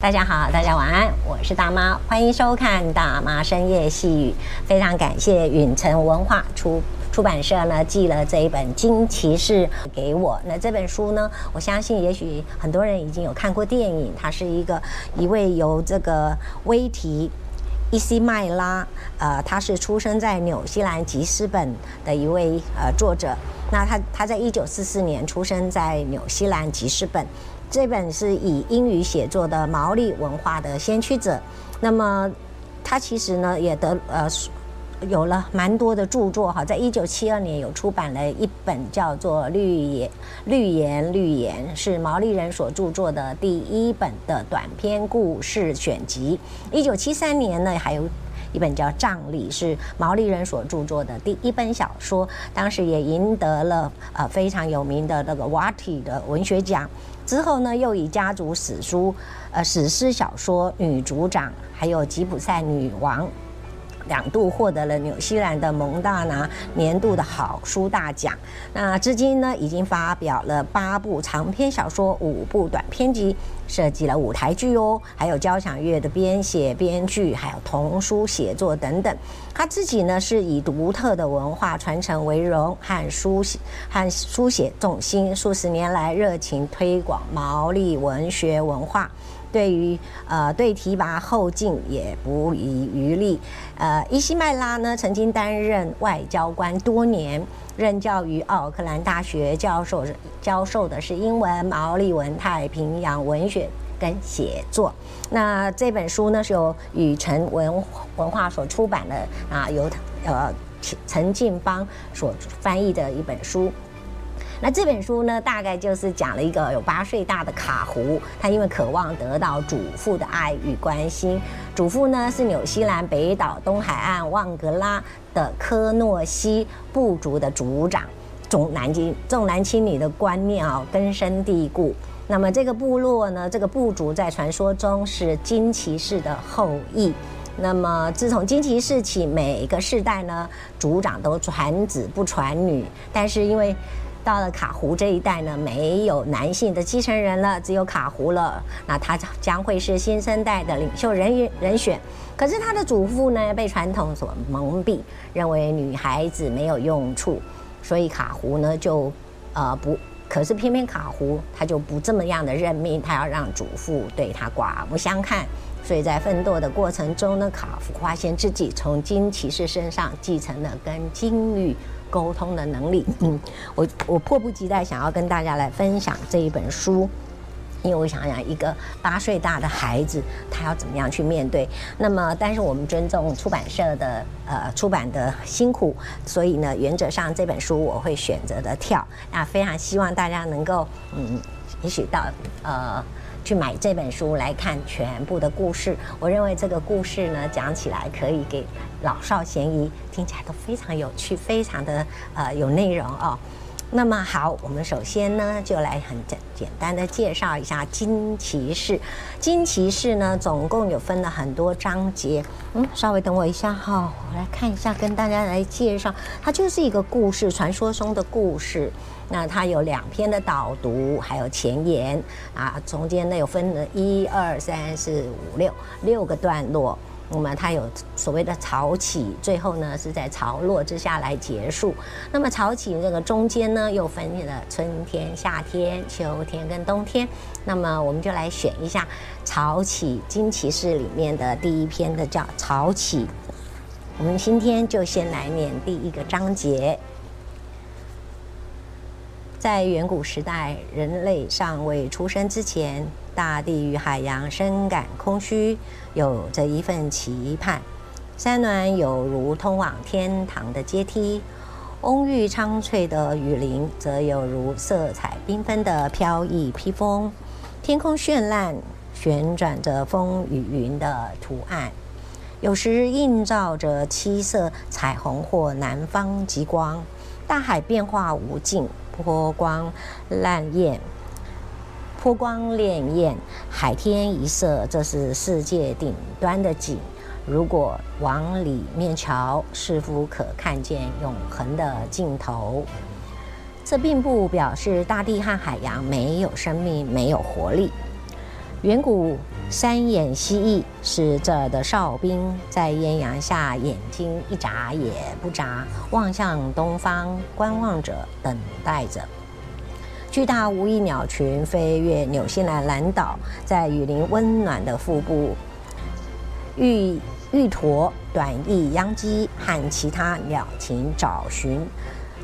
大家好，大家晚安，我是大妈，欢迎收看大妈深夜细语。非常感谢允晨文化出出版社呢寄了这一本《金骑士》给我。那这本书呢，我相信也许很多人已经有看过电影。它是一个一位由这个威提伊西麦拉，呃，他是出生在纽西兰吉斯本的一位呃作者。那他他在一九四四年出生在纽西兰吉斯本。这本是以英语写作的毛利文化的先驱者，那么他其实呢也得呃有了蛮多的著作哈，在一九七二年有出版了一本叫做《绿言绿言绿言》，是毛利人所著作的第一本的短篇故事选集。一九七三年呢还有一本叫《葬礼》，是毛利人所著作的第一本小说，当时也赢得了呃非常有名的那个瓦提的文学奖。之后呢，又以家族史书、呃史诗小说《女族长》还有《吉普赛女王》两度获得了纽西兰的蒙大拿年度的好书大奖。那至今呢，已经发表了八部长篇小说、五部短篇集。设计了舞台剧哦，还有交响乐的编写、编剧，还有童书写作等等。他自己呢是以独特的文化传承为荣，和书写和书写重心，数十年来热情推广毛利文学文化。对于呃对提拔后进也不遗余力。呃，伊西麦拉呢曾经担任外交官多年，任教于奥克兰大学，教授教授的是英文、毛利文、太平洋文学跟写作。那这本书呢是由允晨文文化所出版的啊，由呃陈进芳所翻译的一本书。那这本书呢，大概就是讲了一个有八岁大的卡胡，他因为渴望得到祖父的爱与关心，祖父呢是纽西兰北岛东海岸旺格拉的科诺西部族的族长，重男轻重男轻女的观念啊根深蒂固。那么这个部落呢，这个部族在传说中是金骑士的后裔。那么自从金骑士起，每个世代呢，族长都传子不传女，但是因为到了卡胡这一代呢，没有男性的继承人了，只有卡胡了。那他将会是新生代的领袖人人选。可是他的祖父呢，被传统所蒙蔽，认为女孩子没有用处，所以卡胡呢就呃不。可是偏偏卡胡他就不这么样的认命，他要让祖父对他刮目相看。所以在奋斗的过程中呢，卡胡发现自己从金骑士身上继承了跟金玉沟通的能力，嗯，我我迫不及待想要跟大家来分享这一本书，因为我想想一个八岁大的孩子，他要怎么样去面对。那么，但是我们尊重出版社的呃出版的辛苦，所以呢，原则上这本书我会选择的跳。那非常希望大家能够嗯，也许到呃。去买这本书来看全部的故事，我认为这个故事呢，讲起来可以给老少咸宜，听起来都非常有趣，非常的呃有内容哦。那么好，我们首先呢就来很简简单的介绍一下《金骑士》。《金骑士》呢总共有分了很多章节，嗯，稍微等我一下哈、我来看一下，跟大家来介绍，它就是一个故事，传说中的故事。那它有两篇的导读，还有前言啊，中间呢有分了一二三四五六六个段落。那么它有所谓的潮起，最后呢是在潮落之下来结束。那么潮起这个中间呢又分了春天、夏天、秋天跟冬天。那么我们就来选一下潮起金骑士里面的第一篇的叫潮起。我们今天就先来念第一个章节。在远古时代，人类尚未出生之前，大地与海洋深感空虚，有着一份期盼。山峦有如通往天堂的阶梯，翁郁苍翠的雨林则有如色彩缤纷的飘逸披风。天空绚烂，旋转着风与云的图案，有时映照着七色彩虹或南方极光。大海变化无尽。波光潋滟，波光潋滟，海天一色，这是世界顶端的景。如果往里面瞧，似乎可看见永恒的尽头。这并不表示大地和海洋没有生命、没有活力。远古三眼蜥蜴是这儿的哨兵，在艳阳下眼睛一眨也不眨，望向东方，观望着，等待着。巨大无翼鸟群飞越纽西兰蓝岛，在雨林温暖的腹部，玉玉驼、短翼秧鸡和其他鸟禽找寻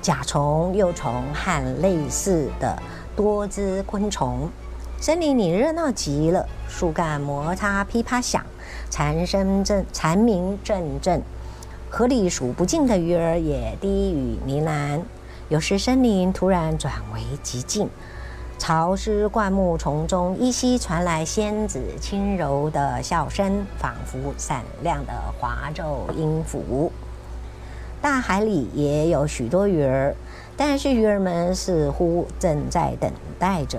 甲虫、幼虫和类似的多姿昆虫。森林里热闹极了，树干摩擦噼啪响，蝉声阵蝉鸣阵阵，河里数不尽的鱼儿也低语呢喃。有时森林突然转为寂静，潮湿灌木丛中依稀传来仙子轻柔的笑声，仿佛闪亮的华奏音符。大海里也有许多鱼儿，但是鱼儿们似乎正在等待着。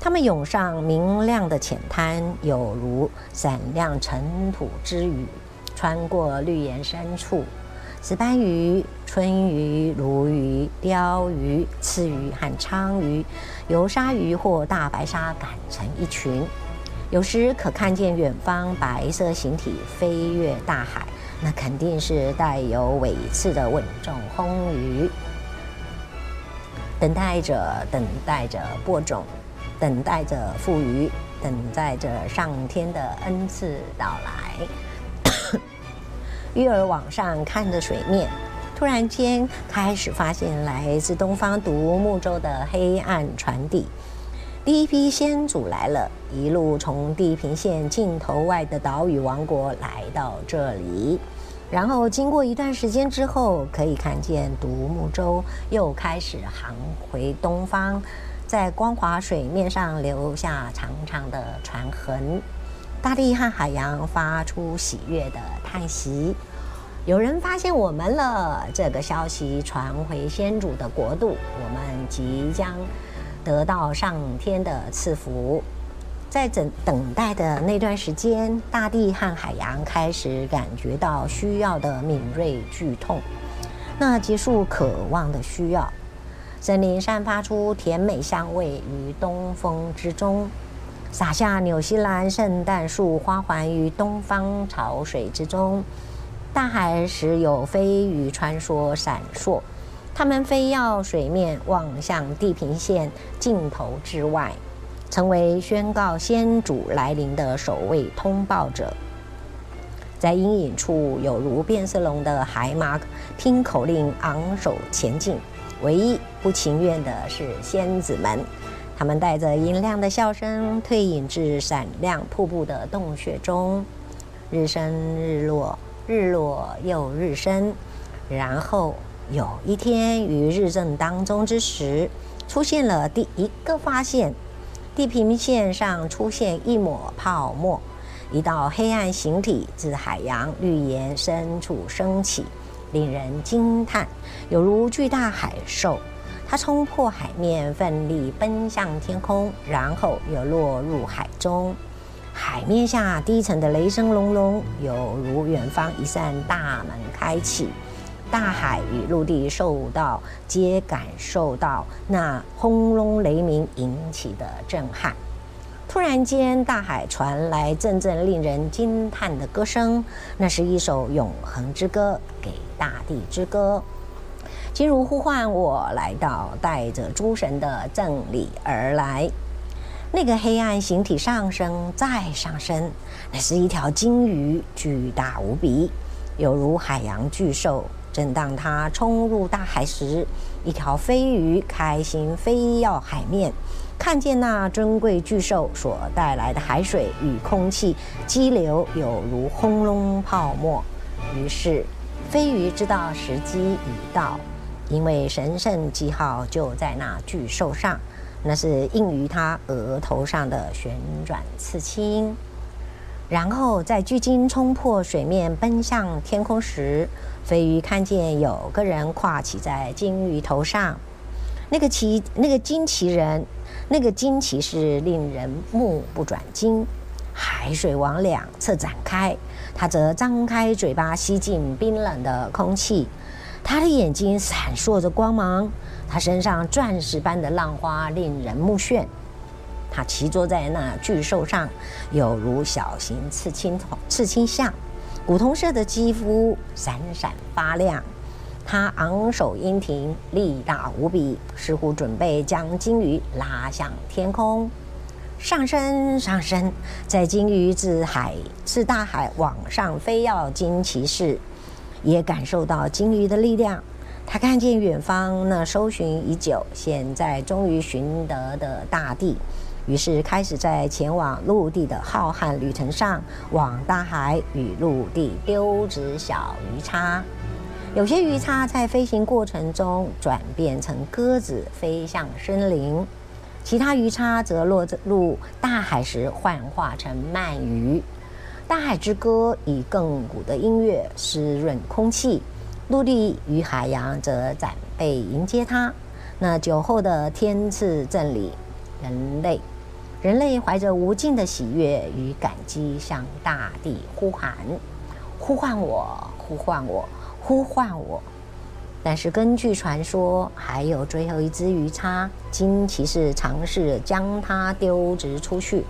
它们涌上明亮的浅滩，有如闪亮尘土之雨，穿过绿岩深处。石斑鱼、春鱼、鲈鱼、鯛鱼、刺鱼和鲳鱼，由鲨鱼或大白鲨赶成一群。有时可看见远方白色形体飞越大海，那肯定是带有尾刺的稳重魟鱼。等待着，等待着播种。等待着富余，等待着上天的恩赐到来。鱼儿往上看着水面，突然间开始发现来自东方独木舟的黑暗船底。第一批先祖来了，一路从地平线尽头外的岛屿王国来到这里，然后经过一段时间之后，可以看见独木舟又开始航回东方。在光滑水面上留下长长的船痕，大地和海洋发出喜悦的叹息。有人发现我们了，这个消息传回先祖的国度，我们即将得到上天的赐福。在等等待的那段时间，大地和海洋开始感觉到需要的敏锐剧痛，那结束渴望的需要。森林散发出甜美香味，于东风之中，洒下纽西兰圣诞树花环于东方潮水之中。大海时有飞鱼穿梭闪烁，它们飞跃水面，望向地平线尽头之外，成为宣告先祖来临的守卫通报者。在阴影处，有如变色龙的海马听口令，昂首前进。唯一不情愿的是仙子们，他们带着银亮的笑声退隐至闪亮瀑布的洞穴中。日升日落，日落又日升，然后有一天于日正当中之时，出现了第一个发现：地平线上出现一抹泡沫，一道黑暗形体自海洋绿岩深处升起。令人惊叹，有如巨大海兽，它冲破海面，奋力奔向天空，然后又落入海中。海面下低沉的雷声隆隆，有如远方一扇大门开启，大海与陆地受到皆感受到那轰隆雷鸣引起的震撼。突然间，大海传来阵阵令人惊叹的歌声，那是一首永恒之歌，给大地之歌。金如呼唤我来到，带着诸神的赠礼而来。那个黑暗形体上升，再上升，那是一条鲸鱼，巨大无比，犹如海洋巨兽。正当它冲入大海时，一条飞鱼开心飞跃海面。看见那尊贵巨兽所带来的海水与空气激流，有如轰隆泡沫。于是，飞鱼知道时机已到，因为神圣记号就在那巨兽上，那是印于它额头上的旋转刺青。然后，在巨鲸冲破水面奔向天空时，飞鱼看见有个人跨骑在鲸鱼头上，那个骑那个鲸骑人。那个鲸骑士令人目不转睛，海水往两侧展开，他则张开嘴巴吸进冰冷的空气，他的眼睛闪烁着光芒，他身上钻石般的浪花令人目眩。他骑坐在那巨兽上，有如小型刺青刺青象，古铜色的肌肤闪闪发亮。他昂首鹰挺，力大无比，似乎准备将鲸鱼拉向天空。上升，上升，在鲸鱼自海自大海往上飞跃，金骑士也感受到鲸鱼的力量。他看见远方那搜寻已久、现在终于寻得的大地，于是开始在前往陆地的浩瀚旅程上，往大海与陆地丢掷小鱼叉。有些鱼叉在飞行过程中转变成鸽子飞向森林，其他鱼叉则落入大海时幻化成鳗鱼。大海之歌以亘古的音乐湿润空气，陆地与海洋则展臂迎接它。那酒后的天赐赠礼，人类，人类怀着无尽的喜悦与感激，向大地呼喊：呼唤我，呼唤我。呼唤我，但是根据传说，还有最后一只鱼叉，金骑士尝试将它丢掷出去，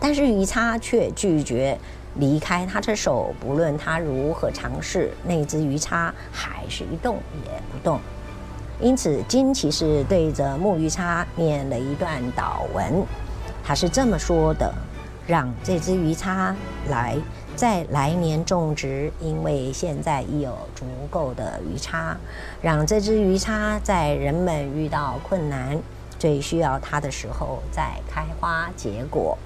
但是鱼叉却拒绝离开他的手，不论他如何尝试，那只鱼叉还是一动也不动。因此，金骑士对着木鱼叉念了一段祷文，他是这么说的：“让这只鱼叉来。”在来年种植，因为现在已有足够的鱼叉，让这只鱼叉在人们遇到困难、最需要它的时候再开花结果。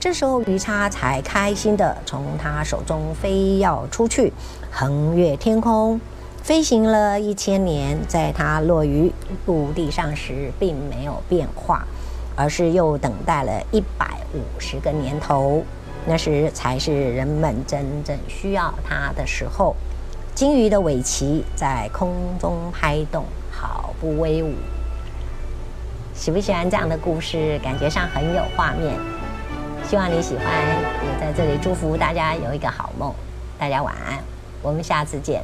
这时候鱼叉才开心地从他手中飞跃出去，横越天空，飞行了一千年。在它落于陆地上时，并没有变化，而是又等待了一百五十个年头。那时才是人们真正需要它的时候。鲸鱼的尾鳍在空中拍动，好不威武。喜不喜欢这样的故事？感觉上很有画面。希望你喜欢，也在这里祝福大家有一个好梦。大家晚安，我们下次见。